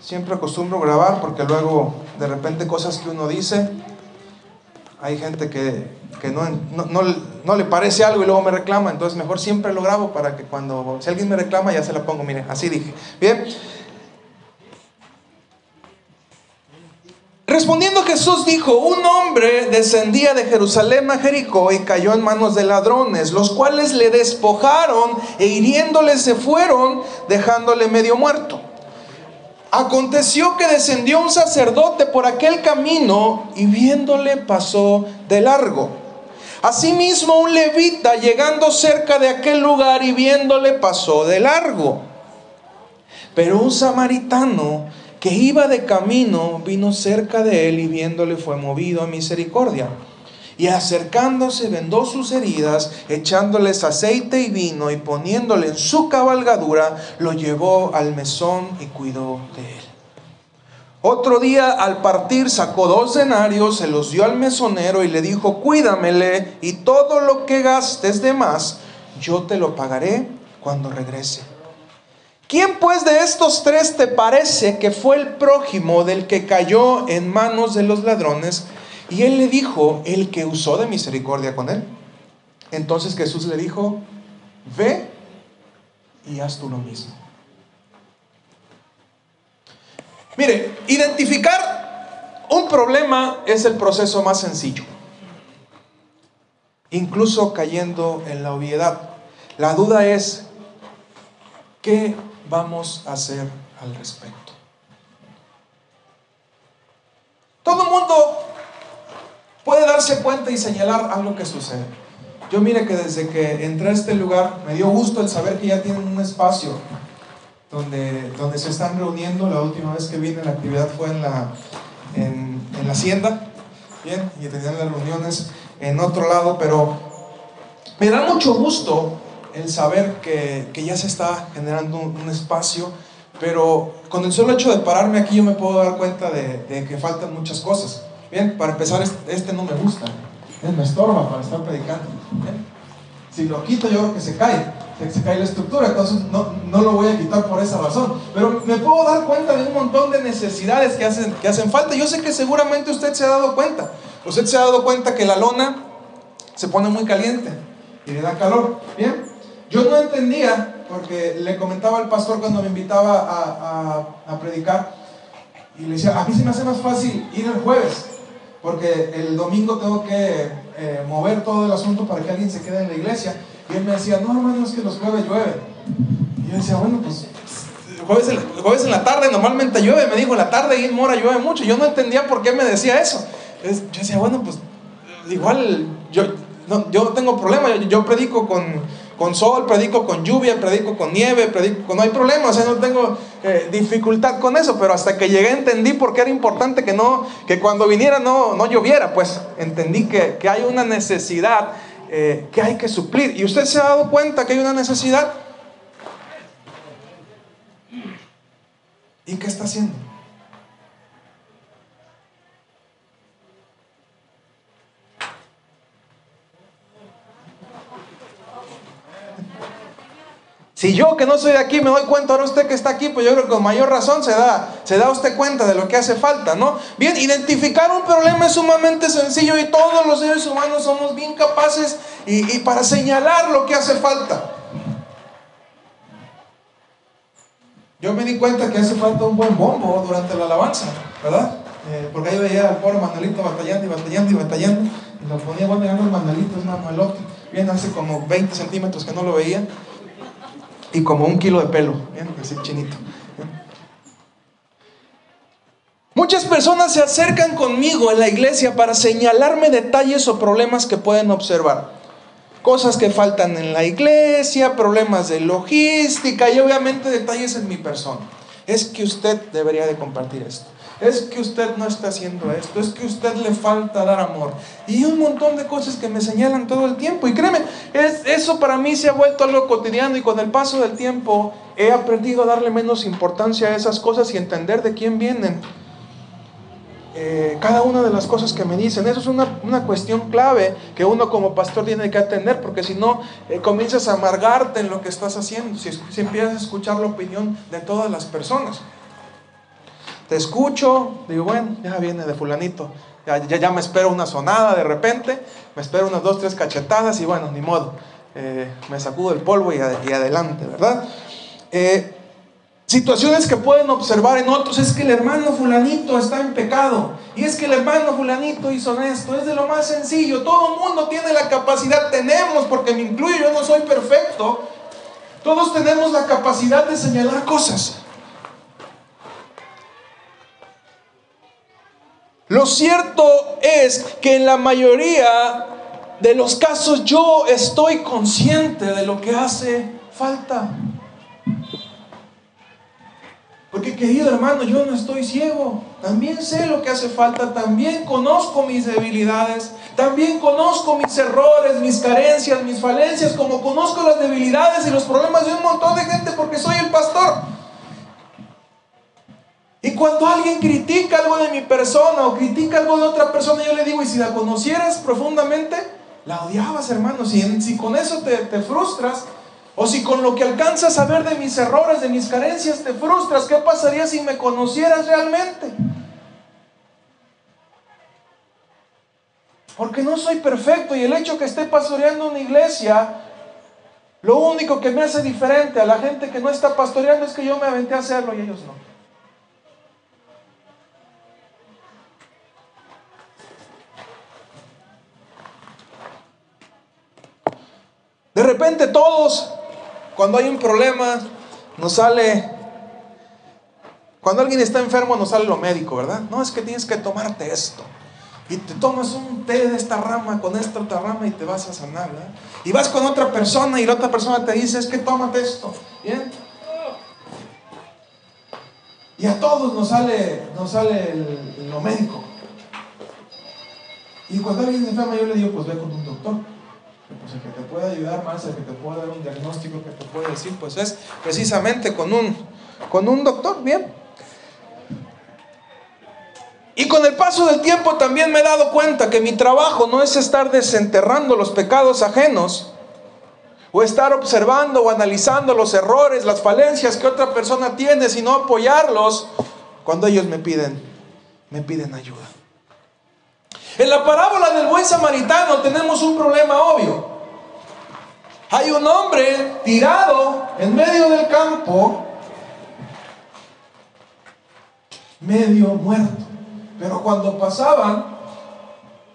siempre acostumbro grabar porque luego de repente cosas que uno dice, hay gente que, no, le parece algo y luego me reclama, entonces mejor siempre lo grabo para que cuando, si alguien me reclama ya se la pongo, miren, así dije. Bien. Respondiendo Jesús dijo, un hombre descendía de Jerusalén a Jericó y cayó en manos de ladrones, los cuales le despojaron e hiriéndole se fueron, dejándole medio muerto. Aconteció que descendió un sacerdote por aquel camino y viéndole pasó de largo. Asimismo un levita llegando cerca de aquel lugar y viéndole pasó de largo. Pero un samaritano que iba de camino vino cerca de él y viéndole fue movido a misericordia. Y acercándose vendó sus heridas, echándoles aceite y vino y poniéndole en su cabalgadura, lo llevó al mesón y cuidó de él. Otro día al partir sacó dos denarios, se los dio al mesonero y le dijo, cuídamele y todo lo que gastes de más, yo te lo pagaré cuando regrese. ¿Quién pues de estos tres te parece que fue el prójimo del que cayó en manos de los ladrones? Y él le dijo, el que usó de misericordia con él. Entonces Jesús le dijo, ve y haz tú lo mismo. Mire, identificar un problema es el proceso más sencillo, incluso cayendo en la obviedad. La duda es, ¿qué vamos a hacer al respecto? Todo el mundo puede darse cuenta y señalar algo que sucede. Yo mire que desde que entré a este lugar me dio gusto el saber que ya tienen un espacio donde, donde se están reuniendo. La última vez que vine la actividad fue en la, en, la hacienda, bien, y tenían las reuniones en otro lado, pero me da mucho gusto el saber que, que ya se está generando un, espacio, pero con el solo hecho de pararme aquí yo me puedo dar cuenta de, de que faltan muchas cosas. Bien, para empezar, este, este no me gusta. me estorba para estar predicando. Si lo quito, yo creo que se cae. Se, cae la estructura, entonces no, no, lo voy a quitar por esa razón. Pero me puedo dar cuenta de un montón de necesidades que hacen, que hacen falta. Yo sé que seguramente usted se ha dado cuenta. Usted se ha dado cuenta que la lona se pone muy caliente y le da calor. Bien, yo no entendía, porque le comentaba al pastor cuando me invitaba a, a, a predicar, y le decía, a mí se me hace más fácil ir el jueves porque el domingo tengo que eh, mover todo el asunto para que alguien se quede en la iglesia. Y él me decía, no, hermano, es que los jueves llueve. Y yo decía, bueno, pues jueves en, jueves en la tarde normalmente llueve. Me dijo, en la tarde y en Mora llueve mucho. Yo no entendía por qué me decía eso. yo decía, bueno, pues igual yo, no, yo tengo problema. yo predico con con sol, predico con lluvia, predico con nieve, predico no hay problema, o sea, no tengo eh, dificultad con eso, pero hasta que llegué entendí por qué era importante que no, que cuando viniera no, no lloviera, pues entendí que, hay una necesidad eh, que hay que suplir. ¿Y usted se ha dado cuenta que hay una necesidad? ¿Y qué está haciendo? Si yo que no soy de aquí me doy cuenta, ahora usted que está aquí, pues yo creo que con mayor razón se da, se da usted cuenta de lo que hace falta, ¿no? Bien, identificar un problema es sumamente sencillo y todos los seres humanos somos bien capaces y, para señalar lo que hace falta. Yo me di cuenta que hace falta un buen bombo durante la alabanza, ¿verdad? Eh, porque ahí veía al pobre Manuelito batallando y batallando y batallando. Y lo ponía, bueno, no es Manuelito, es Manuelote. Bien, hace como 20 centímetros que no lo veía y como un kilo de pelo, bien, así chinito. Muchas personas se acercan conmigo en la iglesia para señalarme detalles o problemas que pueden observar. Cosas que faltan en la iglesia, problemas de logística y obviamente detalles en mi persona. Es que usted debería de compartir esto es que usted no está haciendo esto, es que usted le falta dar amor. Y un montón de cosas que me señalan todo el tiempo. Y créeme, es, eso para mí se ha vuelto algo cotidiano y con el paso del tiempo he aprendido a darle menos importancia a esas cosas y entender de quién vienen. Eh, cada una de las cosas que me dicen, eso es una, cuestión clave que uno como pastor tiene que atender, porque si no, eh, comienzas a amargarte en lo que estás haciendo, si empiezas a escuchar la opinión de todas las personas. Te escucho, digo, bueno, ya viene de fulanito, ya, ya, me espero una sonada de repente, me espero unas dos, tres cachetadas y bueno, ni modo, eh, me sacudo el polvo y, adelante, ¿verdad? Eh, situaciones que pueden observar en otros es que el hermano fulanito está en pecado y es que el hermano fulanito hizo esto, es de lo más sencillo, todo el mundo tiene la capacidad, tenemos, porque me incluyo, yo no soy perfecto, todos tenemos la capacidad de señalar cosas. Lo cierto es que en la mayoría de los casos yo estoy consciente de lo que hace falta. Porque querido hermano, yo no estoy ciego. También sé lo que hace falta. También conozco mis debilidades. También conozco mis errores, mis carencias, mis falencias. Como conozco las debilidades y los problemas de un montón de gente porque soy el pastor. Y cuando alguien critica algo de mi persona o critica algo de otra persona, yo le digo, y si la conocieras profundamente, la odiabas, hermano. Si, si con eso te, te frustras, o si con lo que alcanzas a ver de mis errores, de mis carencias, te frustras, ¿qué pasaría si me conocieras realmente? Porque no soy perfecto y el hecho que esté pastoreando una iglesia, lo único que me hace diferente a la gente que no está pastoreando es que yo me aventé a hacerlo y ellos no. Todos, cuando hay un problema, nos sale, cuando alguien está enfermo nos sale lo médico, ¿verdad? No, es que tienes que tomarte esto. Y te tomas un té de esta rama con esta otra rama y te vas a sanar, ¿verdad? Y vas con otra persona y la otra persona te dice, es que tómate esto. ¿Bien? Y a todos nos sale, nos sale lo médico. Y cuando alguien se enferma, yo le digo, pues ve con un doctor pues el que te puede ayudar más, el que te puede dar un diagnóstico, que te puede decir, pues es precisamente con un, con un doctor, bien. Y con el paso del tiempo también me he dado cuenta que mi trabajo no es estar desenterrando los pecados ajenos, o estar observando o analizando los errores, las falencias que otra persona tiene, sino apoyarlos cuando ellos me piden, me piden ayuda. En la parábola del buen samaritano tenemos un problema obvio. Hay un hombre tirado en medio del campo, medio muerto. Pero cuando pasaban,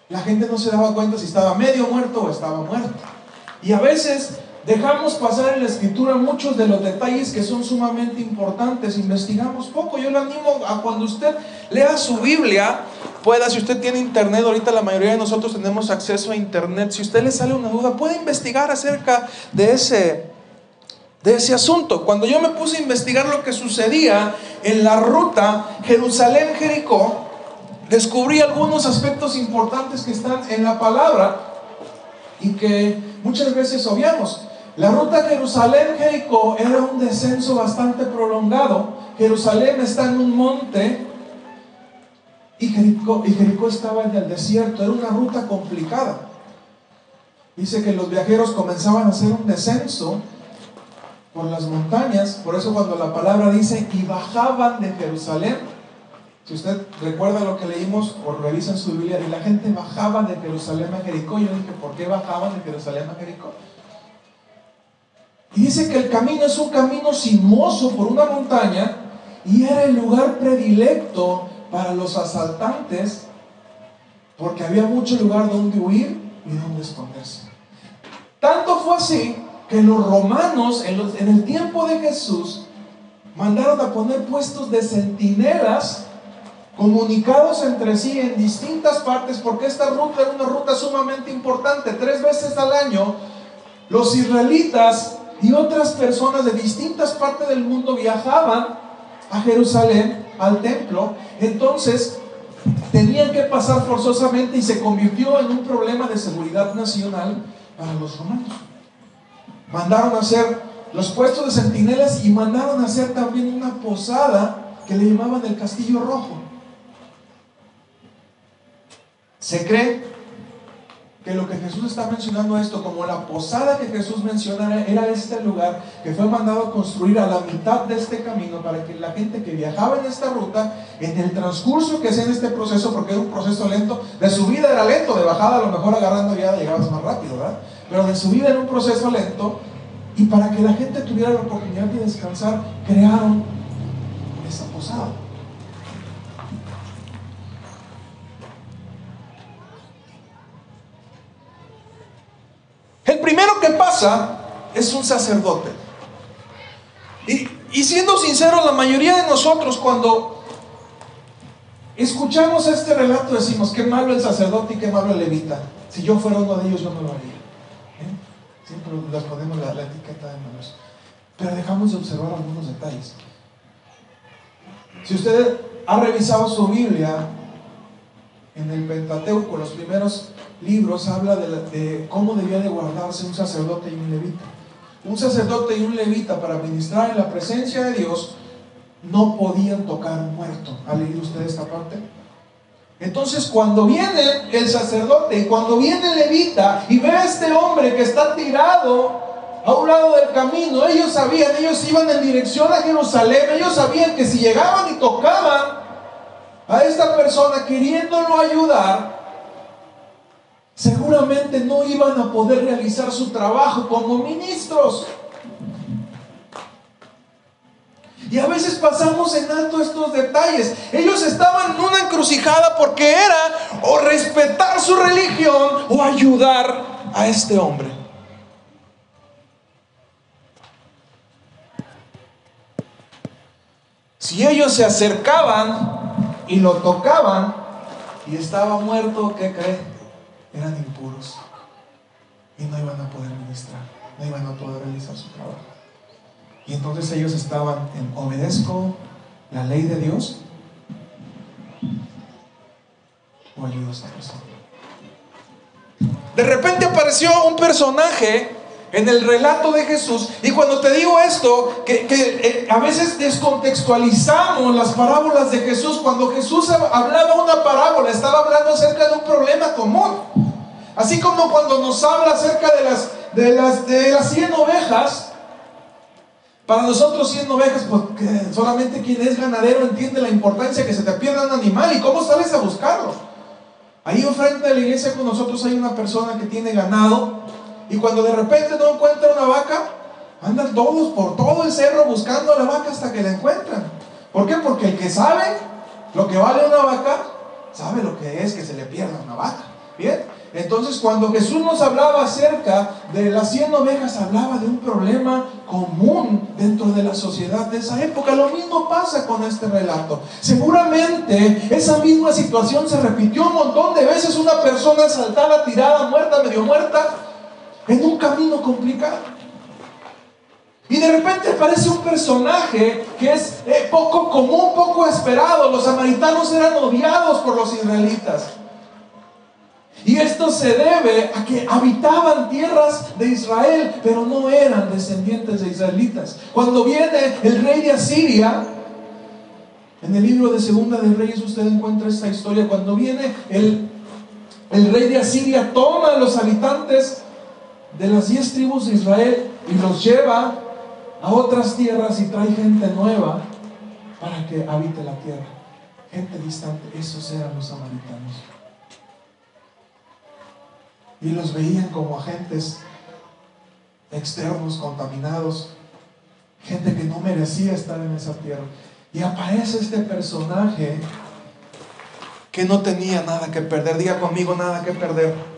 la gente no se daba cuenta si estaba medio muerto o estaba muerto. Y a veces dejamos pasar en la escritura muchos de los detalles que son sumamente importantes. Investigamos poco. Yo le animo a cuando usted lea su Biblia, pueda, si usted tiene internet, ahorita la mayoría de nosotros tenemos acceso a internet, si usted le sale una duda, puede investigar acerca de ese, de ese asunto. Cuando yo me puse a investigar lo que sucedía en la ruta Jerusalén-Jericó, descubrí algunos aspectos importantes que están en la palabra y que muchas veces obviamos. La ruta Jerusalén-Jericó era un descenso bastante prolongado. Jerusalén está en un monte y Jericó, estaba en el desierto, era una ruta complicada. Dice que los viajeros comenzaban a hacer un descenso por las montañas, por eso cuando la palabra dice y bajaban de Jerusalén, si usted recuerda lo que leímos o revisa en su Biblia, y la gente bajaba de Jerusalén a Jericó, yo dije, ¿por qué bajaban de Jerusalén a Jericó? Y dice que el camino es un camino sinuoso por una montaña y era el lugar predilecto para los asaltantes porque había mucho lugar donde huir y donde esconderse. Tanto fue así que los romanos en, el tiempo de Jesús mandaron a poner puestos de centinelas comunicados entre sí en distintas partes, porque esta ruta era una ruta sumamente importante. Tres veces al año, los israelitas y otras personas de distintas partes del mundo viajaban a Jerusalén al templo, entonces tenían que pasar forzosamente y se convirtió en un problema de seguridad nacional para los romanos. Mandaron a hacer los puestos de centinelas y mandaron a hacer también una posada que le llamaban el Castillo Rojo. Se cree que lo que Jesús está mencionando esto, como la posada que Jesús menciona, era este lugar que fue mandado a construir a la mitad de este camino para que la gente que viajaba en esta ruta, en el transcurso que hacía en este proceso, porque era un proceso lento, de subida era lento, de bajada a lo mejor agarrando ya llegabas más rápido, ¿verdad? Pero de subida era un proceso lento, y para que la gente tuviera la oportunidad de descansar, crearon esa posada. El primero que pasa es un sacerdote. Y, siendo sincero, la mayoría de nosotros cuando escuchamos este relato decimos, qué malo el sacerdote y qué malo el levita. Si yo fuera uno de ellos, yo no lo haría. ¿eh? Siempre les ponemos la, la etiqueta de malos. Pero dejamos de observar algunos detalles. Si usted ha revisado su Biblia, en el Pentateuco, los primeros libros, habla de, cómo debía de guardarse un sacerdote y un levita. Un sacerdote y un levita para ministrar en la presencia de Dios no podían tocar muerto. ¿Ha leído usted esta parte? Entonces cuando viene el sacerdote y cuando viene el levita y ve a este hombre que está tirado a un lado del camino, ellos sabían, ellos iban en dirección a Jerusalén, ellos sabían que si llegaban y tocaban a esta persona queriéndolo ayudar, seguramente no iban a poder realizar su trabajo como ministros. Y a veces pasamos en alto estos detalles. Ellos estaban en una encrucijada porque era o respetar su religión o ayudar a este hombre. Si ellos se acercaban y lo tocaban y estaba muerto, ¿qué creen? Eran impuros y no iban a poder ministrar, no iban a poder realizar su trabajo. Y entonces ellos estaban en obedezco la ley de Dios o ayudo a persona. De repente apareció un personaje en el relato de Jesús. Y cuando te digo esto, que, eh, a veces descontextualizamos las parábolas de Jesús, cuando Jesús hablaba una parábola, estaba hablando acerca de un problema común. Así como cuando nos habla acerca de las, de las, de las 100 ovejas, para nosotros 100 ovejas, porque solamente quien es ganadero entiende la importancia que se te pierda un animal y cómo sales a buscarlo. Ahí enfrente de la iglesia con nosotros hay una persona que tiene ganado y cuando de repente no encuentra una vaca, andan todos por todo el cerro buscando a la vaca hasta que la encuentran. ¿Por qué? Porque el que sabe lo que vale una vaca, sabe lo que es que se le pierda una vaca. Bien, entonces cuando Jesús nos hablaba acerca de las 100 ovejas, hablaba de un problema común dentro de la sociedad de esa época. Lo mismo pasa con este relato. Seguramente esa misma situación se repitió un montón de veces. Una persona saltada, tirada, muerta, medio muerta, en un camino complicado. Y de repente aparece un personaje que es eh, poco común, poco esperado. Los samaritanos eran odiados por los israelitas. Y esto se debe a que habitaban tierras de Israel, pero no eran descendientes de israelitas. Cuando viene el rey de Asiria, en el libro de Segunda de Reyes usted encuentra esta historia. Cuando viene el, el rey de Asiria, toma a los habitantes de las diez tribus de Israel y los lleva a otras tierras y trae gente nueva para que habite la tierra. Gente distante, esos eran los samaritanos. Y los veían como agentes externos, contaminados, gente que no merecía estar en esa tierra. Y aparece este personaje que no tenía nada que perder. Diga conmigo, nada que perder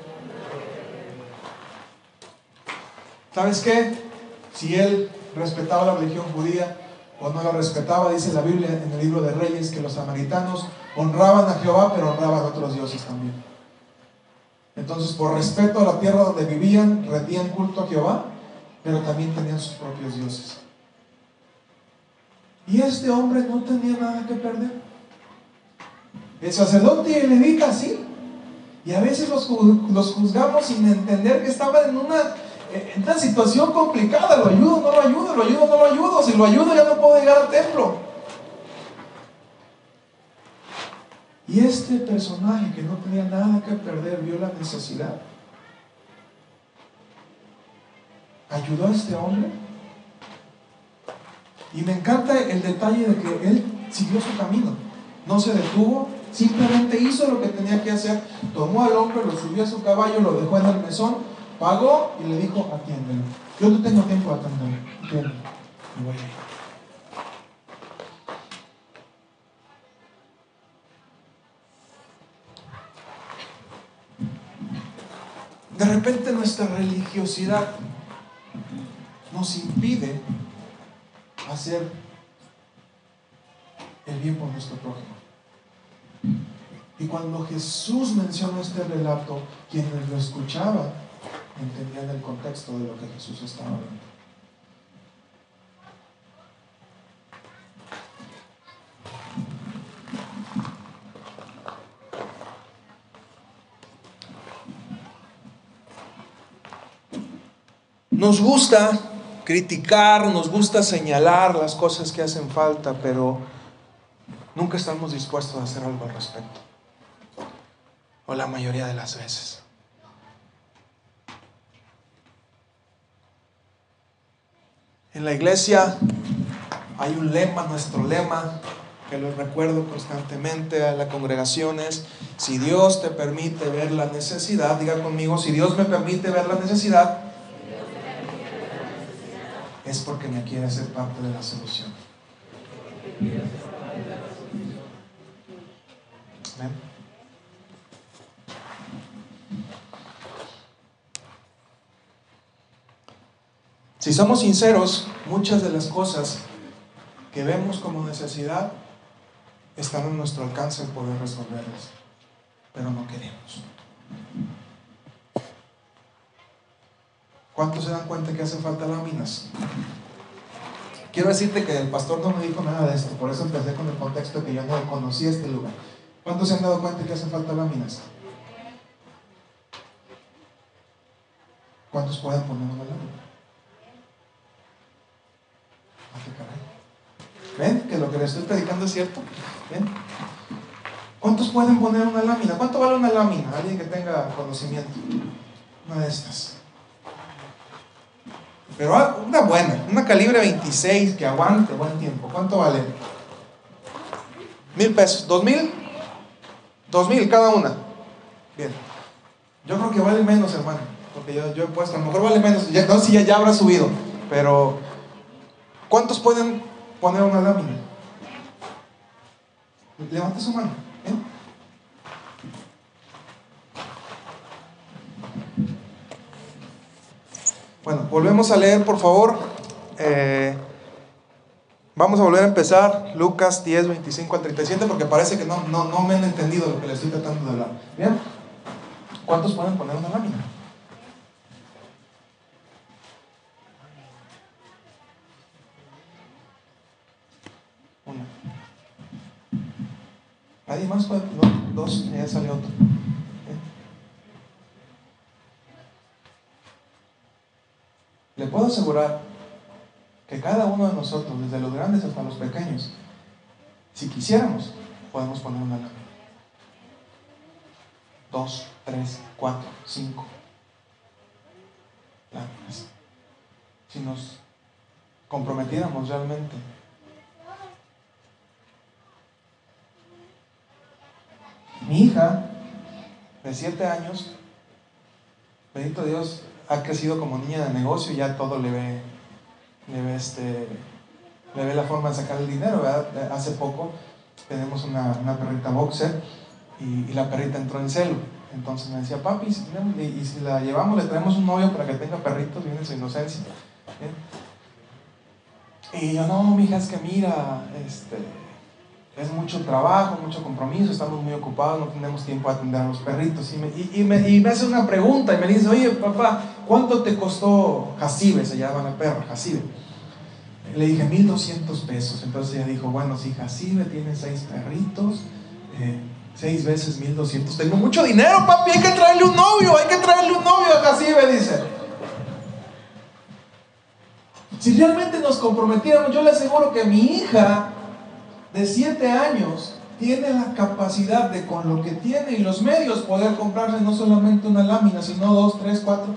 ¿Sabes qué? Si él respetaba la religión judía o no la respetaba, dice la Biblia en el libro de Reyes que los samaritanos honraban a Jehová, pero honraban a otros dioses también. Entonces, por respeto a la tierra donde vivían, rendían culto a Jehová, pero también tenían sus propios dioses. Y este hombre no tenía nada que perder. El sacerdote y el levita sí. Y a veces los, juzgamos sin entender que estaban en una en una situación complicada, lo ayudo, no lo ayudo, lo ayudo, no lo ayudo, si lo ayudo ya no puedo llegar al templo. Y este personaje que no tenía nada que perder vio la necesidad. Ayudó a este hombre. Y me encanta el detalle de que él siguió su camino. No se detuvo, simplemente hizo lo que tenía que hacer. Tomó al hombre, lo subió a su caballo, lo dejó en el mesón pagó y le dijo, atiéndelo. Yo no tengo tiempo de atenderlo, atiéndelo. De repente nuestra religiosidad nos impide hacer el bien por nuestro prójimo. Y cuando Jesús mencionó este relato, quienes lo escuchaban entendían el contexto de lo que Jesús estaba hablando. Nos gusta criticar, nos gusta señalar las cosas que hacen falta, pero nunca estamos dispuestos a hacer algo al respecto. O la mayoría de las veces. En la iglesia hay un lema, nuestro lema, que lo recuerdo constantemente a las congregaciones. Si Dios te permite ver la necesidad, diga conmigo, si Dios me permite ver la necesidad, es porque me quiere hacer parte de la solución. Si somos sinceros, muchas de las cosas que vemos como necesidad están en nuestro alcance el poder resolverlas, pero no queremos. ¿Cuántos se dan cuenta que hacen falta láminas? Quiero decirte que el pastor no me dijo nada de esto, por eso empecé con el contexto que yo no conocía este lugar. ¿Cuántos se han dado cuenta que hacen falta láminas? ¿Cuántos pueden poner una lámina? Ah, ¿Ven que lo que les estoy predicando es cierto? ¿Cuántos pueden poner una lámina? ¿Cuánto vale una lámina? Alguien que tenga conocimiento. Una de estas. Pero una buena, una calibre 26 que aguante buen tiempo. ¿Cuánto vale? Mil pesos. ¿Dos mil? Dos mil cada una. Bien. Yo creo que vale menos, hermano. Porque yo, he puesto, a lo mejor vale menos. No, si ya, ya habrá subido. Pero, ¿cuántos pueden poner una lámina? Levante su mano. Bueno, volvemos a leer, por favor. Eh, vamos a volver a empezar Lucas 10, 25 al 37, porque parece que no, no, me han entendido lo que les estoy tratando de hablar. ¿Bien? ¿Cuántos pueden poner una lámina? ¿Nadie más puede? dos, ya salió otro. Le puedo asegurar que cada uno de nosotros, desde los grandes hasta los pequeños, si quisiéramos, podemos poner una lámina. Dos, tres, cuatro, cinco láminas. Si nos comprometiéramos realmente. Mi hija, de siete años, bendito Dios, ha crecido como niña de negocio y ya todo le ve, le ve, este, le ve la forma de sacar el dinero. Hace poco tenemos una, perrita boxer y, la perrita entró en celo. Entonces me decía, papi, y, si la llevamos, le traemos un novio para que tenga perritos, viene su inocencia. Y yo, no, mija, es que mira, este, es mucho trabajo, mucho compromiso, estamos muy ocupados, no tenemos tiempo de atender a los perritos. Y me, y, me, y me, hace una pregunta y me dice, oye papá, ¿cuánto te costó Jacibe? Se llama la perra, Jacibe. Le dije, 1200 pesos. Entonces ella dijo, bueno, si Jacibe tiene seis perritos, eh, seis veces 1200, tengo mucho dinero, papi, hay que traerle un novio, hay que traerle un novio a Jacibe, dice. Si realmente nos comprometiéramos, yo le aseguro que mi hija de 7 años tiene la capacidad de con lo que tiene y los medios poder comprarse no solamente una lámina, sino dos, tres, cuatro.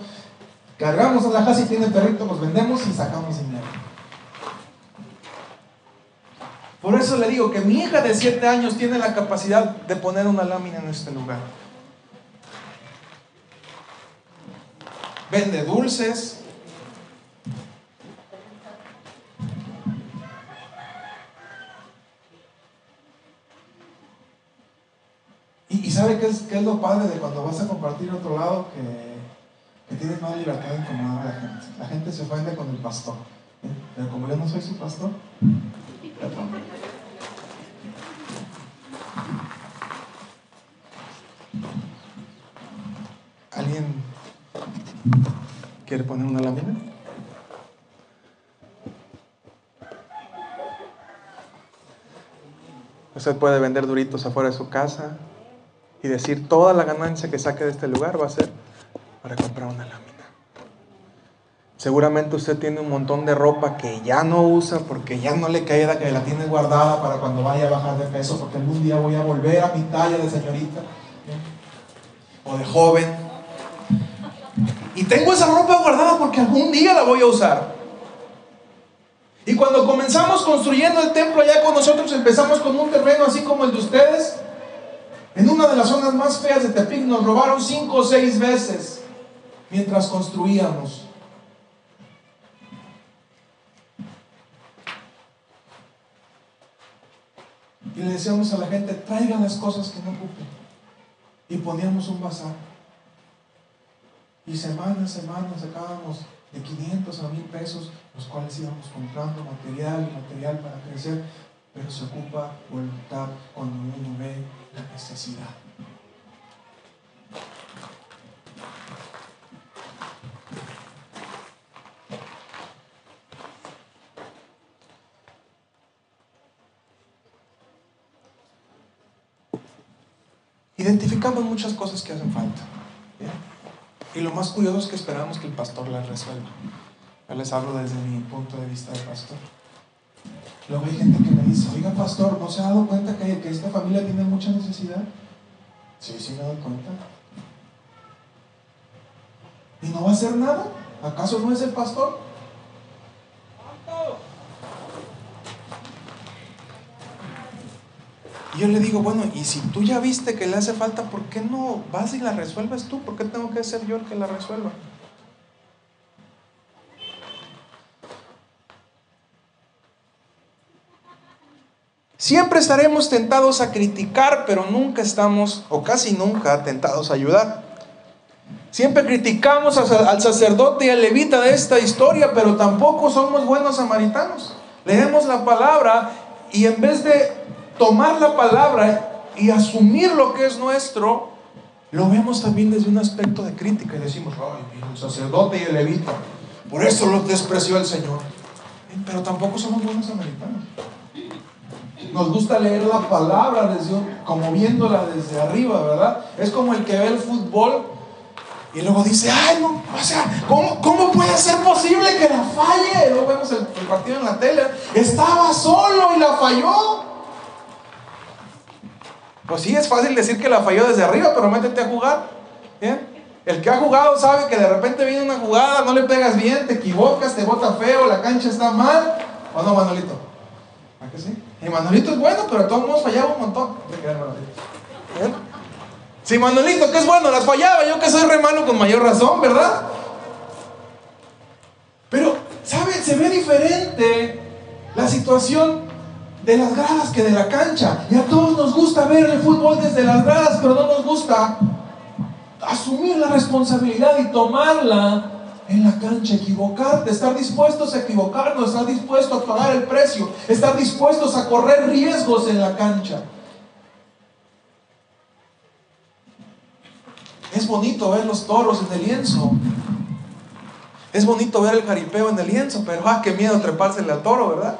Cargamos a la casa y tiene perrito, los vendemos y sacamos dinero. Por eso le digo que mi hija de 7 años tiene la capacidad de poner una lámina en este lugar. Vende dulces. Y, sabe qué es, qué es lo padre de cuando vas a compartir otro lado que, que tienes más libertad de incomodar a la gente. La gente se ofende con el pastor. Pero como yo no soy su pastor, ¿Alguien quiere poner una lámina? Usted puede vender duritos afuera de su casa y decir toda la ganancia que saque de este lugar va a ser para comprar una lámina. Seguramente usted tiene un montón de ropa que ya no usa porque ya no le queda, que la tiene guardada para cuando vaya a bajar de peso, porque algún día voy a volver a mi talla de señorita o de joven. Y tengo esa ropa guardada porque algún día la voy a usar. Y cuando comenzamos construyendo el templo allá con nosotros, empezamos con un terreno así como el de ustedes. En una de las zonas más feas de Tepic nos robaron cinco o seis veces mientras construíamos. Y le decíamos a la gente, traigan las cosas que no ocupen. Y poníamos un bazar. Y semana a semana sacábamos de 500 a 1000 pesos, los cuales íbamos comprando material y material para crecer, pero se ocupa voluntad cuando uno ve necesidad. Identificamos muchas cosas que hacen falta. Y lo más curioso es que esperamos que el pastor las resuelva. Yo les hablo desde mi punto de vista de pastor. Luego hay gente que me dice, oiga pastor, ¿no se ha dado cuenta que, esta familia tiene mucha necesidad? Sí, sí me he dado cuenta. ¿Y no va a hacer nada? ¿Acaso no es el pastor? Y yo le digo, bueno, y si tú ya viste que le hace falta, ¿por qué no vas y la resuelves tú? ¿Por qué tengo que ser yo el que la resuelva? Siempre estaremos tentados a criticar, pero nunca estamos, o casi nunca, tentados a ayudar. Siempre criticamos al sacerdote y al levita de esta historia, pero tampoco somos buenos samaritanos. Leemos la palabra y en vez de tomar la palabra y asumir lo que es nuestro, lo vemos también desde un aspecto de crítica y decimos, ay, el sacerdote y el levita, por eso los despreció el Señor. Pero tampoco somos buenos samaritanos. Nos gusta leer la palabra desde, como viéndola desde arriba, ¿verdad? Es como el que ve el fútbol y luego dice, ay, no, o sea, ¿cómo, puede ser posible que la falle? Luego vemos el, partido en la tele. Estaba solo y la falló. Pues sí, es fácil decir que la falló desde arriba, pero métete a jugar. El que ha jugado sabe que de repente viene una jugada, no le pegas bien, te equivocas, te bota feo, la cancha está mal. ¿O no, Manolito? ¿A qué sí? Y Manolito es bueno, pero todos hemos fallado un montón. Sí, Manolito, que es bueno, las fallaba. Yo que soy re malo con mayor razón, ¿verdad? Pero, ¿sabe? Se ve diferente la situación de las gradas que de la cancha. Y a todos nos gusta ver el fútbol desde las gradas, pero no nos gusta asumir la responsabilidad y tomarla en la cancha, equivocarte, estar dispuestos a equivocarnos, estar dispuestos a pagar el precio, estar dispuestos a correr riesgos en la cancha. Es bonito ver los toros en el lienzo. Es bonito ver el jaripeo en el lienzo, pero ah, qué miedo trepársele al toro, ¿verdad?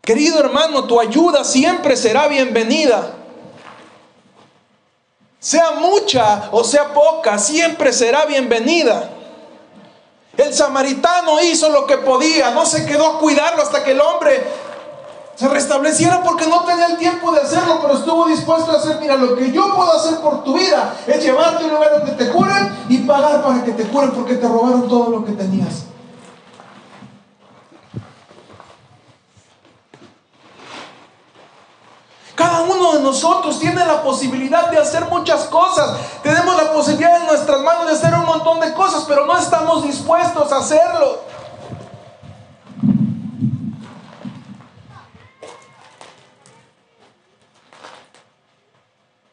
Querido hermano, tu ayuda siempre será bienvenida. Sea mucha o sea poca, siempre será bienvenida. El samaritano hizo lo que podía, no se quedó a cuidarlo hasta que el hombre se restableciera porque no tenía el tiempo de hacerlo, pero estuvo dispuesto a hacer, mira, lo que yo puedo hacer por tu vida es llevarte a un lugar donde te curen y pagar para que te curen porque te robaron todo lo que tenías. Cada uno de nosotros tiene la posibilidad de hacer muchas cosas. Tenemos la posibilidad en nuestras manos de hacer un montón de cosas, pero no estamos dispuestos a hacerlo.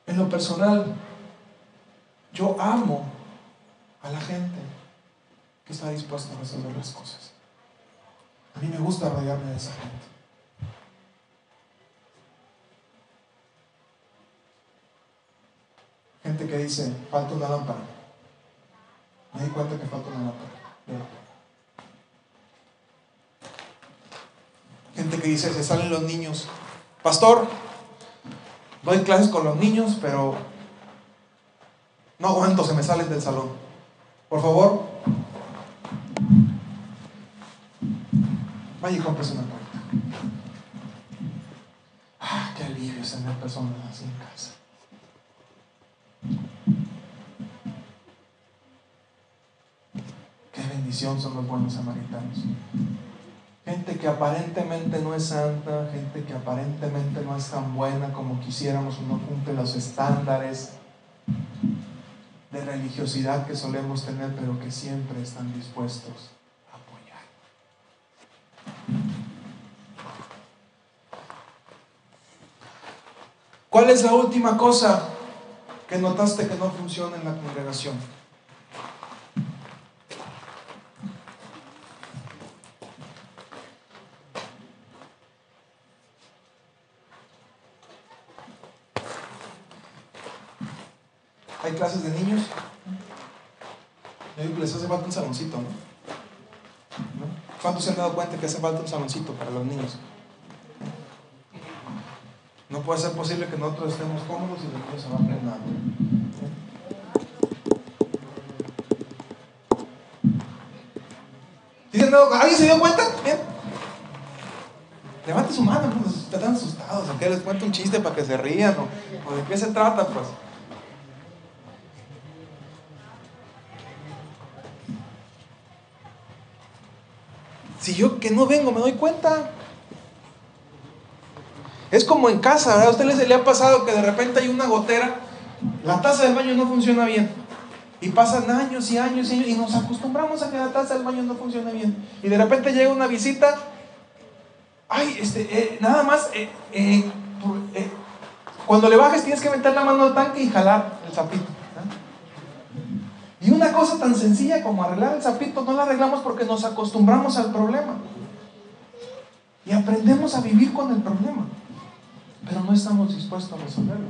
En lo personal, yo amo a la gente que está dispuesta a resolver las cosas. A mí me gusta rodearme de esa gente. Gente que dice, falta una lámpara. Me di cuenta que falta una lámpara. Gente que dice, se salen los niños. Pastor, doy clases con los niños, pero no aguanto, se me salen del salón. Por favor, vaya y compres una puerta. Ah, qué alivio tener personas así en casa. Son los buenos samaritanos. Gente que aparentemente no es santa, gente que aparentemente no es tan buena como quisiéramos o no cumple los estándares de religiosidad que solemos tener, pero que siempre están dispuestos a apoyar. ¿Cuál es la última cosa que notaste que no funciona en la congregación? Clases de niños. Les hace falta un saloncito, ¿no? ¿Cuántos se han dado cuenta que hace falta un saloncito para los niños? No puede ser posible que nosotros estemos cómodos y los niños se van frenando. ¿Alguien se dio cuenta? Bien. Levante su mano, pues, están asustados. ¿O les cuento un chiste para que se rían? ¿O, ¿O de qué se trata? Pues. Si yo que no vengo me doy cuenta. Es como en casa, ¿verdad? A usted le ha pasado que de repente hay una gotera, la taza del baño no funciona bien. Y pasan años y años y años y nos acostumbramos a que la taza del baño no funcione bien. Y de repente llega una visita, ay, este, eh, nada más, eh, eh, cuando le bajes tienes que meter la mano al tanque y jalar el zapito. Y una cosa tan sencilla como arreglar el zapito no la arreglamos porque nos acostumbramos al problema. Y aprendemos a vivir con el problema. Pero no estamos dispuestos a resolverlo.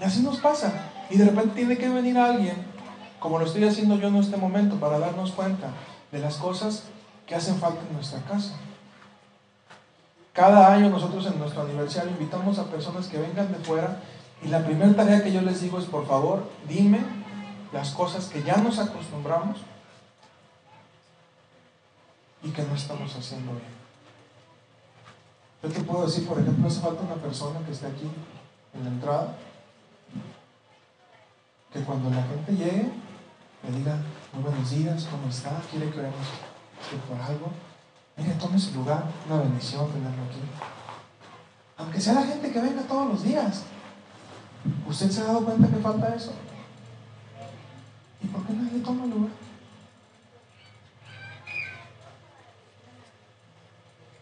Y así nos pasa. Y de repente tiene que venir alguien, como lo estoy haciendo yo en este momento, para darnos cuenta de las cosas que hacen falta en nuestra casa. Cada año nosotros en nuestro aniversario invitamos a personas que vengan de fuera y la primera tarea que yo les digo es, por favor, dime las cosas que ya nos acostumbramos y que no estamos haciendo bien. Yo te puedo decir, por ejemplo, hace falta una persona que esté aquí en la entrada, que cuando la gente llegue, le diga, muy buenos días, ¿cómo está? ¿Quiere que oremos por algo? Mire, tome su lugar, una bendición tenerlo aquí. Aunque sea la gente que venga todos los días. ¿Usted se ha dado cuenta que falta eso? ¿Y por qué nadie toma lugar?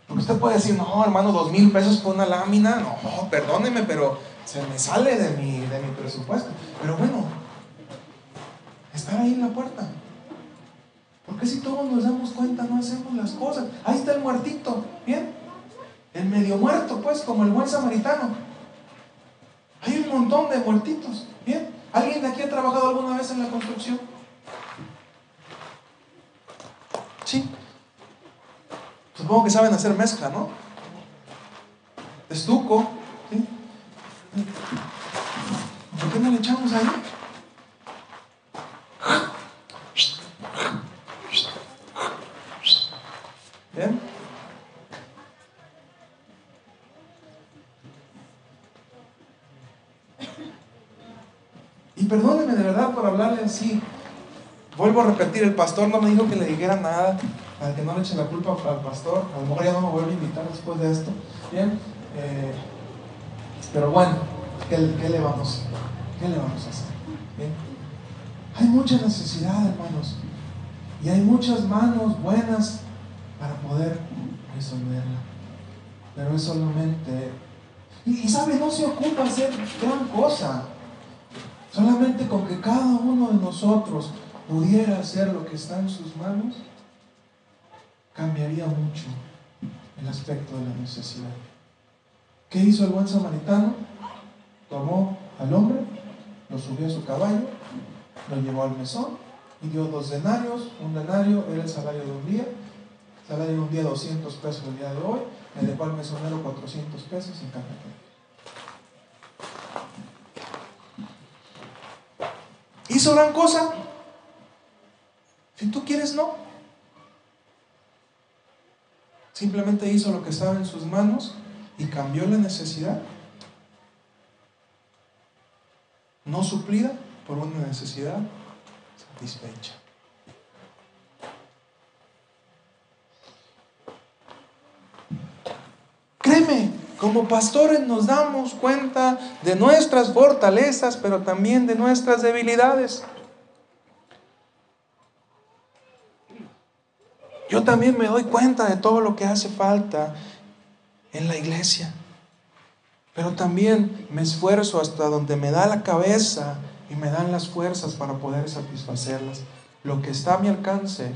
Porque usted puede decir, no, hermano, dos mil pesos por una lámina. No, perdóneme, pero se me sale de mi, de mi presupuesto. Pero bueno, estar ahí en la puerta. Porque si todos nos damos cuenta, no hacemos las cosas. Ahí está el muertito, ¿bien? El medio muerto, pues, como el buen samaritano. Montón de muertitos. Bien. ¿Alguien de aquí ha trabajado alguna vez en la construcción? Sí. Supongo que saben hacer mezcla, ¿no? Estuco. ¿sí? ¿Por qué no le echamos ahí? Bien. Vale así. Vuelvo a repetir, el pastor no me dijo que le dijera nada, para que no le eche la culpa al pastor. A lo mejor ya no me vuelve a invitar después de esto. Bien, eh, pero bueno, ¿qué, le vamos, ¿qué le vamos a hacer? Bien. Hay mucha necesidad, hermanos, y hay muchas manos buenas para poder resolverla. Pero es solamente... Y, y sabe, no se ocupa hacer gran cosa. Solamente con que cada uno de nosotros pudiera hacer lo que está en sus manos, cambiaría mucho el aspecto de la necesidad. ¿Qué hizo el buen samaritano? Tomó al hombre, lo subió a su caballo, lo llevó al mesón y dio dos denarios. Un denario era el salario de un día, salario de un día 200 pesos el día de hoy, le dejó al mesonero 400 pesos en cambio. ¿Hizo gran cosa? Si tú quieres, no. Simplemente hizo lo que estaba en sus manos y cambió la necesidad no suplida por una necesidad satisfecha. Créeme, como pastores nos damos cuenta de nuestras fortalezas, pero también de nuestras debilidades. Yo también me doy cuenta de todo lo que hace falta en la iglesia. Pero también me esfuerzo hasta donde me da la cabeza y me dan las fuerzas para poder satisfacerlas. Lo que está a mi alcance,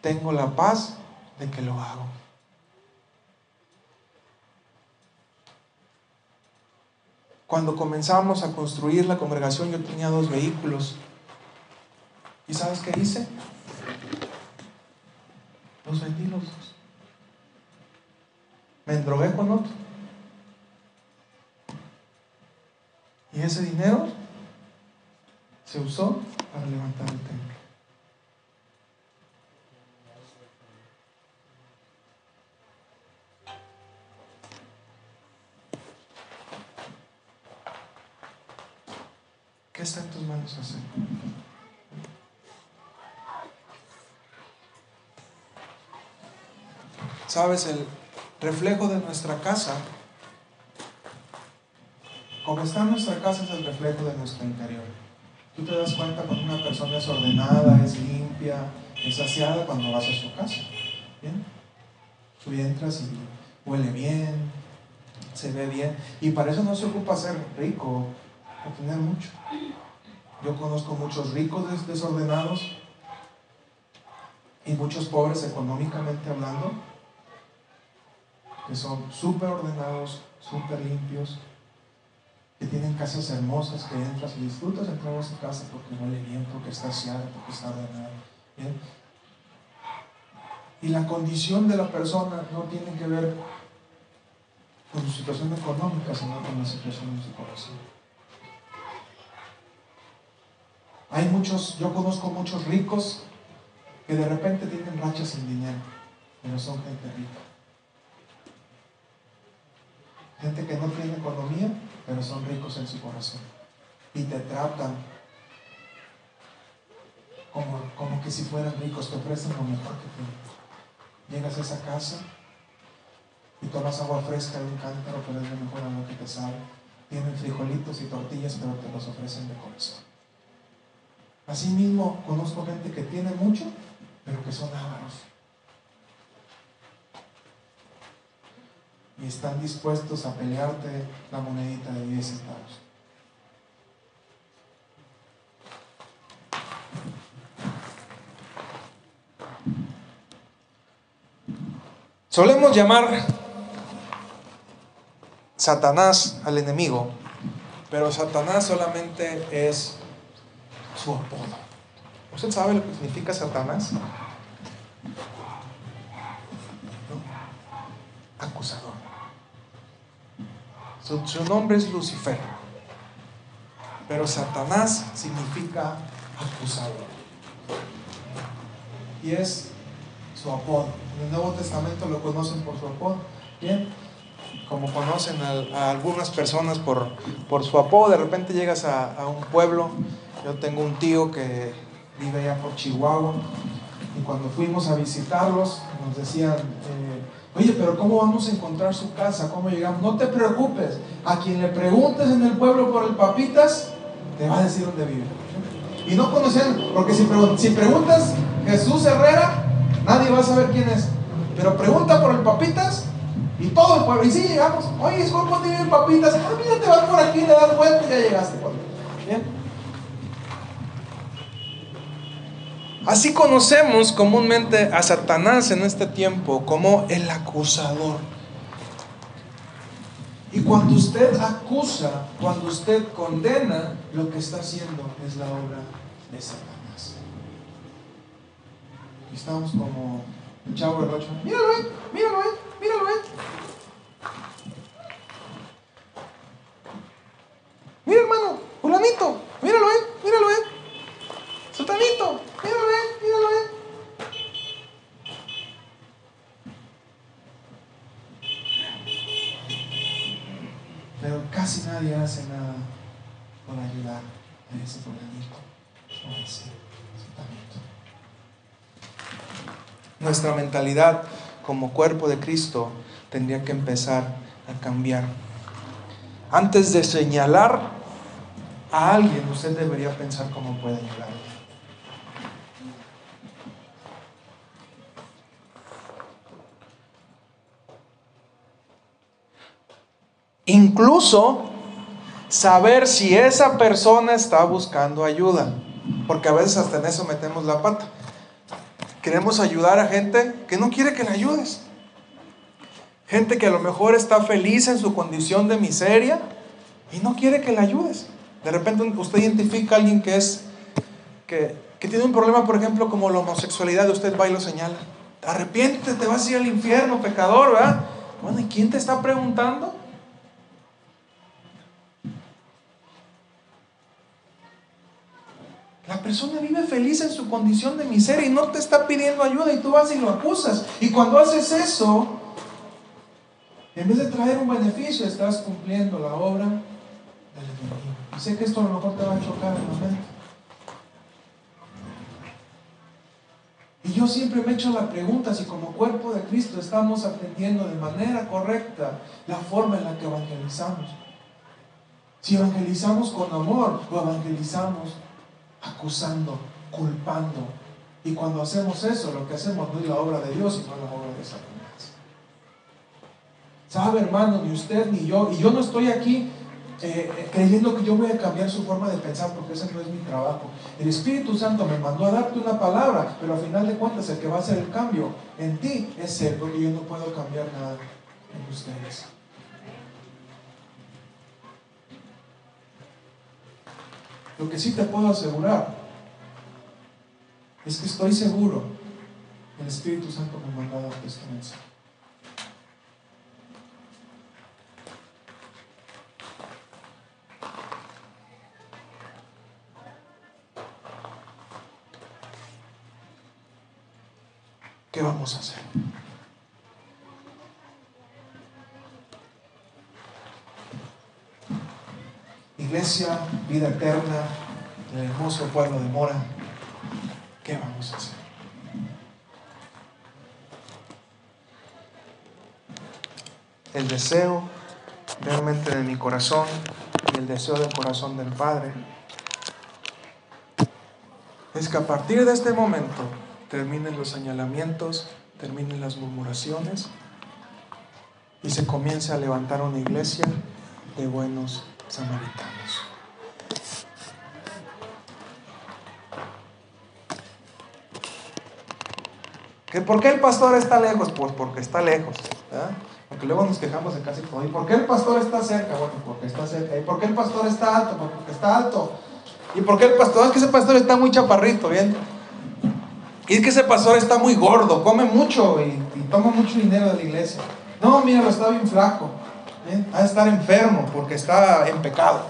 tengo la paz de que lo hago. Cuando comenzamos a construir la congregación yo tenía dos vehículos. ¿Y sabes qué hice? Los vendí los dos. Me endrogué con otro. Y ese dinero se usó para levantar el templo. Sabes, el reflejo de nuestra casa, como está nuestra casa, es el reflejo de nuestro interior. Tú te das cuenta cuando una persona es ordenada, es limpia, es saciada cuando vas a su casa. ¿Bien? Tú entras y huele bien, se ve bien. Y para eso no se ocupa ser rico o tener mucho. Yo conozco muchos ricos desordenados y muchos pobres económicamente hablando que son súper ordenados, súper limpios, que tienen casas hermosas, que entras y disfrutas entrar a su casa porque huele bien, porque está aseada, porque está ordenada. Y la condición de la persona no tiene que ver con su situación económica, sino con la situación de su corazón. Hay muchos, yo conozco muchos ricos que de repente tienen rachas sin dinero, pero son gente rica. Gente que no tiene economía, pero son ricos en su corazón. Y te tratan como, como que si fueran ricos, te ofrecen lo mejor que tienen. Llegas a esa casa y tomas agua fresca de un cántaro, pero es lo mejor lo que te sabe. Tienen frijolitos y tortillas, pero te los ofrecen de corazón. Asimismo, conozco gente que tiene mucho, pero que son ávaros. Y están dispuestos a pelearte la monedita de 10 centavos. Solemos llamar Satanás al enemigo, pero Satanás solamente es su apodo. ¿Usted sabe lo que significa Satanás? Acusador. Su, nombre es Lucifer. Pero Satanás significa acusador. Y es su apodo. En el Nuevo Testamento lo conocen por su apodo. Bien, como conocen a, algunas personas por, por, su apodo, de repente llegas a, un pueblo Yo tengo un tío que vive allá por Chihuahua y cuando fuimos a visitarlos nos decían, eh, oye, pero ¿cómo vamos a encontrar su casa? ¿Cómo llegamos? No te preocupes, a quien le preguntes en el pueblo por el papitas, te va a decir dónde vive. Y no conocían, porque si, preguntas Jesús Herrera, nadie va a saber quién es. Pero pregunta por el papitas y todo el pueblo. Y si llegamos, oye, ¿cómo vive papitas? Ah, mira, te vas por aquí, le das vuelta y ya llegaste. Bien. Así conocemos comúnmente a Satanás en este tiempo como el acusador. Y cuando usted acusa, cuando usted condena, lo que está haciendo es la obra de Satanás. Y estamos como el chavo del ocho. Míralo, eh, míralo, eh, míralo, eh. Mira, hermano, fulanito, míralo, eh, míralo, eh. Satanito, Pero casi nadie hace nada por ayudar a ese fulanito o a ese satanito. Nuestra mentalidad como cuerpo de Cristo tendría que empezar a cambiar. Antes de señalar a alguien, usted debería pensar cómo puede ayudar. Incluso saber si esa persona está buscando ayuda. Porque a veces hasta en eso metemos la pata. Queremos ayudar a gente que no quiere que le ayudes. Gente que a lo mejor está feliz en su condición de miseria y no quiere que le ayudes. De repente usted identifica a alguien que es que, que tiene un problema, por ejemplo, como la homosexualidad, usted va y lo señala. Arrepiéntete, te vas a ir al infierno, pecador, ¿verdad? Bueno, ¿y quién te está preguntando? La persona vive feliz en su condición de miseria y no te está pidiendo ayuda y tú vas y lo acusas. Y cuando haces eso, en vez de traer un beneficio, estás cumpliendo la obra del enemigo. Y sé que esto a lo mejor te va a chocar en momento. Y yo siempre me he hecho la pregunta si como cuerpo de Cristo estamos atendiendo de manera correcta la forma en la que evangelizamos. Si evangelizamos con amor o evangelizamos acusando, culpando. Y cuando hacemos eso, lo que hacemos no es la obra de Dios, sino la obra de Satanás. ¿Sabe, hermano? Ni usted ni yo. Y yo no estoy aquí eh, eh, creyendo que yo voy a cambiar su forma de pensar, porque ese no es mi trabajo. El Espíritu Santo me mandó a darte una palabra, pero al final de cuentas el que va a hacer el cambio en ti es Él, porque yo no puedo cambiar nada en ustedes. Lo que sí te puedo asegurar es que estoy seguro que el Espíritu Santo me mandó a este mensaje. ¿Qué vamos a hacer? Iglesia, vida eterna, el hermoso pueblo de Mora, ¿qué vamos a hacer? El deseo realmente de mi corazón y el deseo del corazón del Padre es que a partir de este momento terminen los señalamientos, terminen las murmuraciones y se comience a levantar una iglesia de buenos samaritanos. ¿Por qué el pastor está lejos? Pues porque está lejos. Porque luego nos quejamos de casi todo. ¿Y por qué el pastor está cerca? Bueno, porque está cerca. ¿Y por qué el pastor está alto? Pues porque está alto. ¿Y por qué el pastor? Es que ese pastor está muy chaparrito, ¿bien? Y es que ese pastor está muy gordo, come mucho y, toma mucho dinero de la iglesia. No, mira, está bien flaco. Va a estar enfermo porque está en pecado.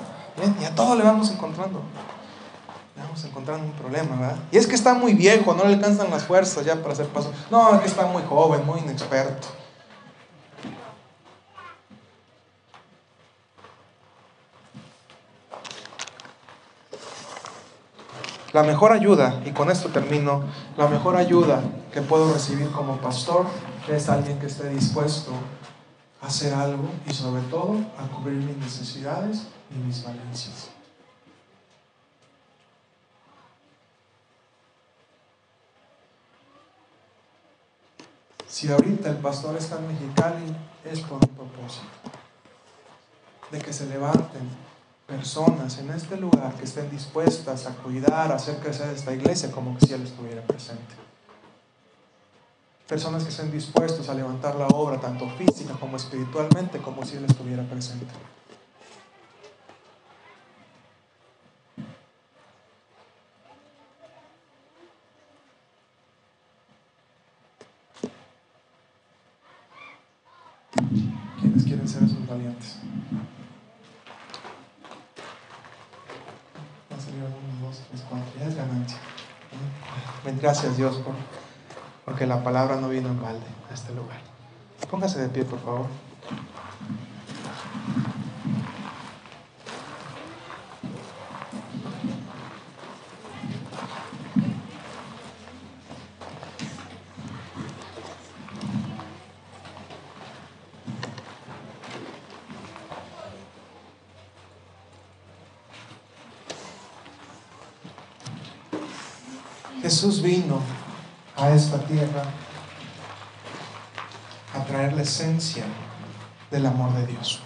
Y a todo le vamos encontrando. Vamos encontrando un problema, ¿verdad? Y es que está muy viejo, no le alcanzan las fuerzas ya para hacer paso. No, es que está muy joven, muy inexperto. La mejor ayuda, y con esto termino, la mejor ayuda que puedo recibir como pastor es alguien que esté dispuesto a hacer algo y sobre todo a cubrir mis necesidades y mis valencias. Si ahorita el pastor está en Mexicali, es por un propósito. De que se levanten personas en este lugar que estén dispuestas a cuidar, a hacer crecer esta iglesia como si Él estuviera presente. Personas que estén dispuestos a levantar la obra, tanto física como espiritualmente, como si Él estuviera presente. ¿Quiénes quieren ser esos valientes? Va a salir uno, dos, tres, cuatro. Ya es ganancia. Gracias Dios por, porque la palabra no vino en balde a este lugar. Póngase de pie, por favor. Jesús vino a esta tierra a traer la esencia del amor de Dios.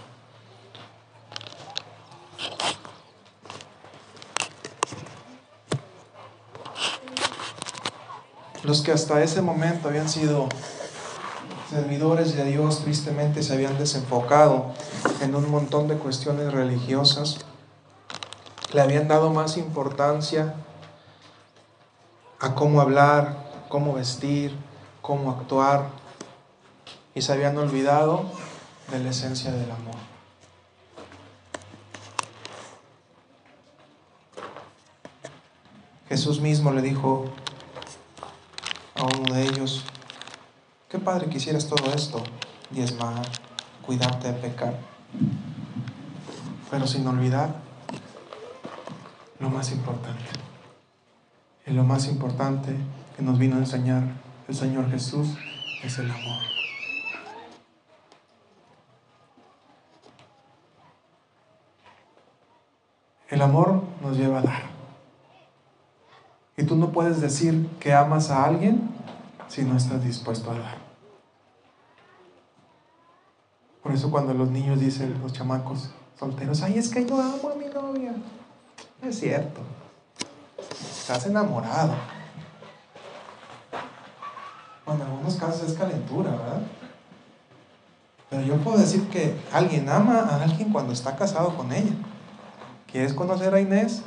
Los que hasta ese momento habían sido servidores de Dios tristemente se habían desenfocado en un montón de cuestiones religiosas, le habían dado más importancia a cómo hablar, cómo vestir, cómo actuar, y se habían olvidado de la esencia del amor. Jesús mismo le dijo a uno de ellos, qué padre que hicieras todo esto, diezmar, cuidarte de pecar, pero sin olvidar lo más importante. Y lo más importante que nos vino a enseñar el Señor Jesús es el amor. El amor nos lleva a dar. Y tú no puedes decir que amas a alguien si no estás dispuesto a dar. Por eso cuando los niños dicen, los chamacos solteros, ay, es que yo amo a mi novia. No es cierto. Estás enamorado. Bueno, en algunos casos es calentura, ¿verdad? Pero yo puedo decir que alguien ama a alguien cuando está casado con ella. ¿Quieres conocer a Inés?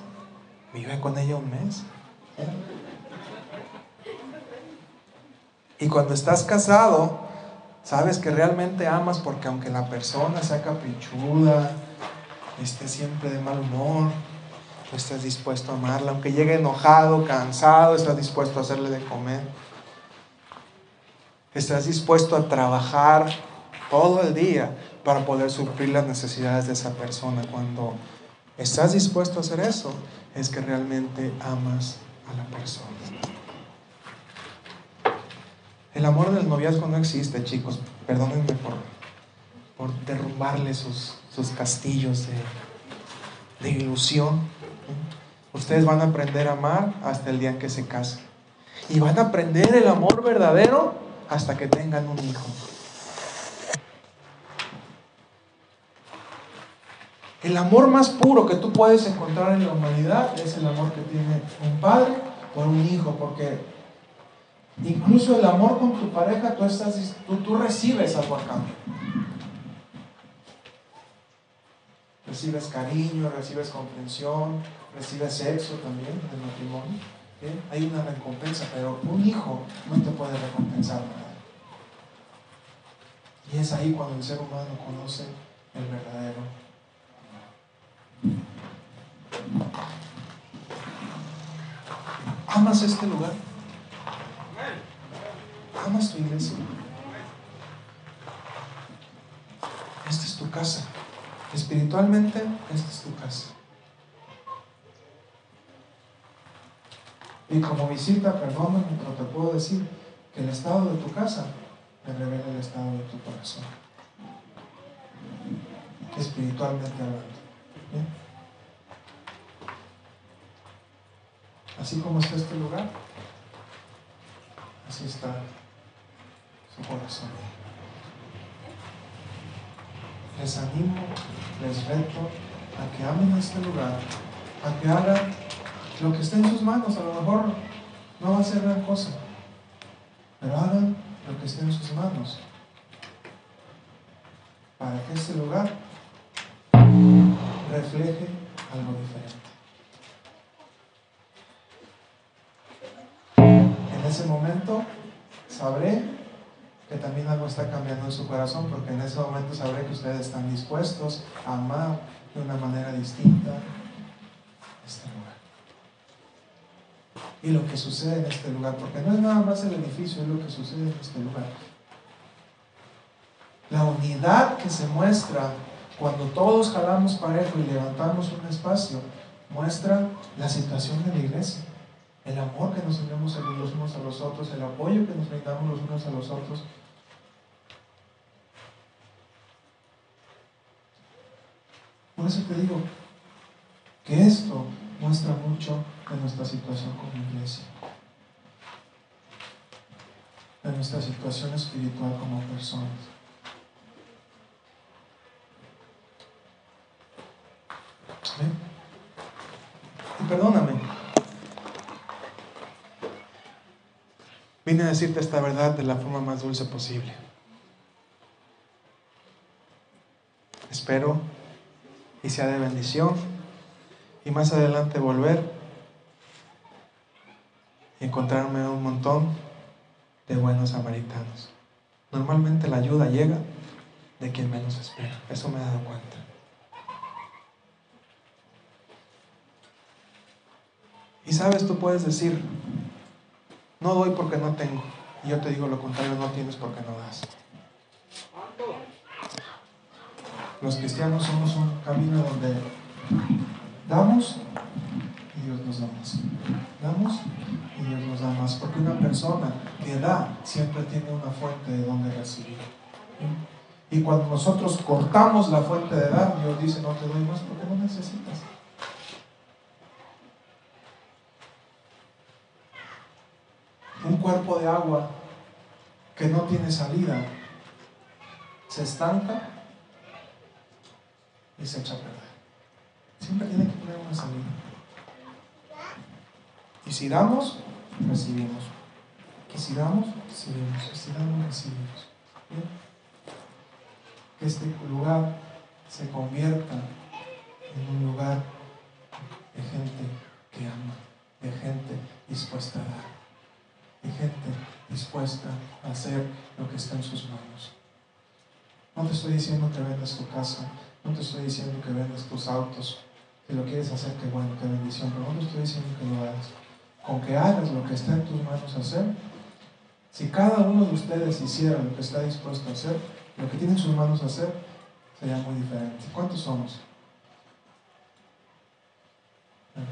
Vive con ella un mes. Y cuando estás casado, sabes que realmente amas porque aunque la persona sea caprichuda, esté siempre de mal humor, tú estás dispuesto a amarla. Aunque llegue enojado, cansado, estás dispuesto a hacerle de comer. Estás dispuesto a trabajar todo el día para poder suplir las necesidades de esa persona. Cuando estás dispuesto a hacer eso, es que realmente amas a la persona. El amor del noviazgo no existe, chicos. Perdónenme por, por derrumbarle sus, sus castillos de, de ilusión. Ustedes van a aprender a amar hasta el día en que se casen. Y van a aprender el amor verdadero hasta que tengan un hijo. El amor más puro que tú puedes encontrar en la humanidad es el amor que tiene un padre por un hijo, porque incluso el amor con tu pareja tú, recibes algo a cambio. Recibes cariño, recibes comprensión, recibes sexo también en el matrimonio. Hay una recompensa, pero un hijo no te puede recompensar nada. Y es ahí cuando el ser humano conoce el verdadero ¿Amas este lugar? ¿Amas tu iglesia? Esta es tu casa. Espiritualmente, esta es tu casa. Y como visita, perdóname, pero te puedo decir que el estado de tu casa te revela el estado de tu corazón. Espiritualmente hablando. Así como está este lugar, así está su corazón. Les animo, les reto a que amen este lugar, a que hagan lo que esté en sus manos. A lo mejor no va a ser gran cosa, pero hagan lo que esté en sus manos para que este lugar refleje algo diferente. Está cambiando en su corazón, porque en ese momento sabré que ustedes están dispuestos a amar de una manera distinta este lugar. Y lo que sucede en este lugar, porque no es nada más el edificio, es lo que sucede en este lugar. La unidad que se muestra cuando todos jalamos parejo y levantamos un espacio, muestra la situación de la iglesia el amor que nos tenemos los unos a los otros, el apoyo que nos brindamos los unos a los otros. Por eso te digo que esto muestra mucho de nuestra situación como iglesia, de nuestra situación espiritual como personas. Y perdóname, Vine a decirte esta verdad de la forma más dulce posible. Espero y sea de bendición y más adelante volver y encontrarme un montón de buenos samaritanos. Normalmente la ayuda llega de quien menos espera. Eso me he dado cuenta. Y sabes, tú puedes decir, no doy porque no tengo. Y yo te digo lo contrario, no tienes porque no das. Los cristianos somos un camino donde damos y Dios nos da más. Damos y Dios nos da más. Porque una persona que da siempre tiene una fuente de donde recibir. Y cuando nosotros cortamos la fuente de dar, Dios dice, no te doy más porque no necesitas. un cuerpo de agua que no tiene salida se estanca y se echa a perder. Siempre tiene que poner una salida. Y si damos, recibimos. Y si damos, recibimos. Y si damos, recibimos. Que este lugar se convierta en un lugar de gente que ama, de gente dispuesta a dar y gente dispuesta a hacer lo que está en sus manos. No te estoy diciendo que vendas tu casa, no te estoy diciendo que vendas tus autos. Si lo quieres hacer, qué bueno, qué bendición, pero no te estoy diciendo que lo hagas. Con que hagas lo que está en tus manos hacer, si cada uno de ustedes hiciera lo que está dispuesto a hacer, lo que tiene en sus manos hacer, sería muy diferente. ¿Cuántos somos? 3,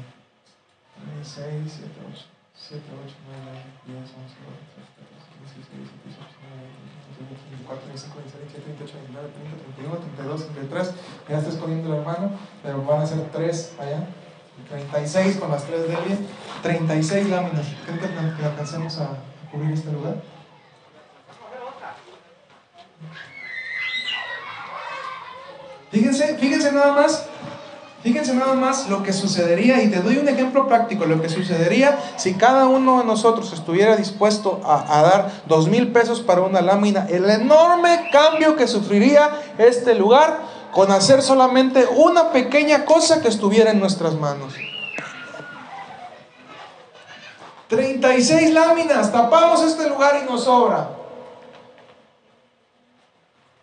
6, 7, 8. 7, 8, 9, 10, 11, 12, 13, 14, 15, 16, 17, 18, 19, 20, 21, 32, 33. Ya está escondiendo el hermano, pero van a ser 3 allá. 36 con las 3 de él. 36 láminas. ¿Creen que alcancemos a cubrir este lugar? Fíjense, fíjense nada más Fíjense nada más lo que sucedería, y te doy un ejemplo práctico, lo que sucedería si cada uno de nosotros estuviera dispuesto a, dar dos mil pesos para una lámina, el enorme cambio que sufriría este lugar con hacer solamente una pequeña cosa que estuviera en nuestras manos. 36 láminas, tapamos este lugar y nos sobra.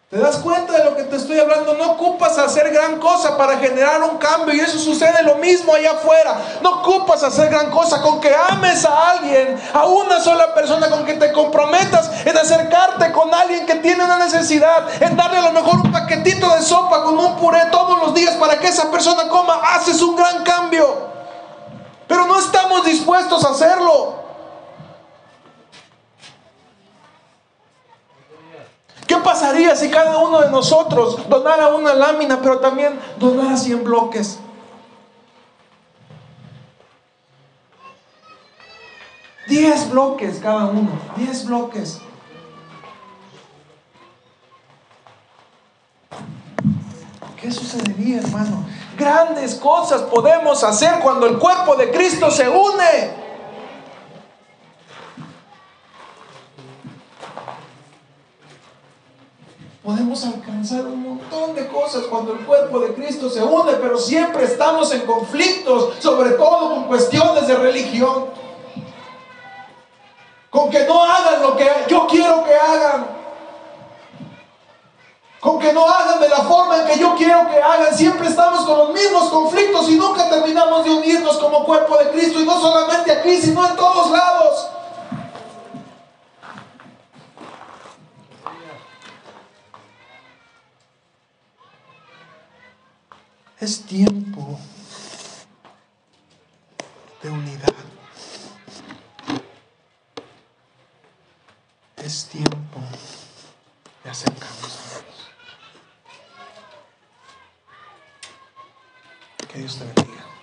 ¿Te das cuenta de lo que te estoy hablando? No ocupas hacer gran cosa para generar un cambio y eso sucede lo mismo allá afuera. No ocupas hacer gran cosa con que ames a alguien, a una sola persona, con que te comprometas en acercarte con alguien que tiene una necesidad, en darle a lo mejor un paquetito de sopa con un puré todos los días para que esa persona coma. Haces un gran cambio. Pero no estamos dispuestos a hacerlo. ¿Qué pasaría si cada uno de nosotros donara una lámina, pero también donara 100 bloques? Diez bloques cada uno, diez bloques. ¿Qué sucedería, hermano? Grandes cosas podemos hacer cuando el cuerpo de Cristo se une. Podemos alcanzar un montón de cosas cuando el cuerpo de Cristo se une, pero siempre estamos en conflictos, sobre todo con cuestiones de religión. Con que no hagan lo que yo quiero que hagan. Con que no hagan de la forma en que yo quiero que hagan. Siempre estamos con los mismos conflictos y nunca terminamos de unirnos como cuerpo de Cristo. Y no solamente aquí, sino en todos lados. Es tiempo de unidad. Es tiempo de acercarnos a Dios. Que Dios te bendiga.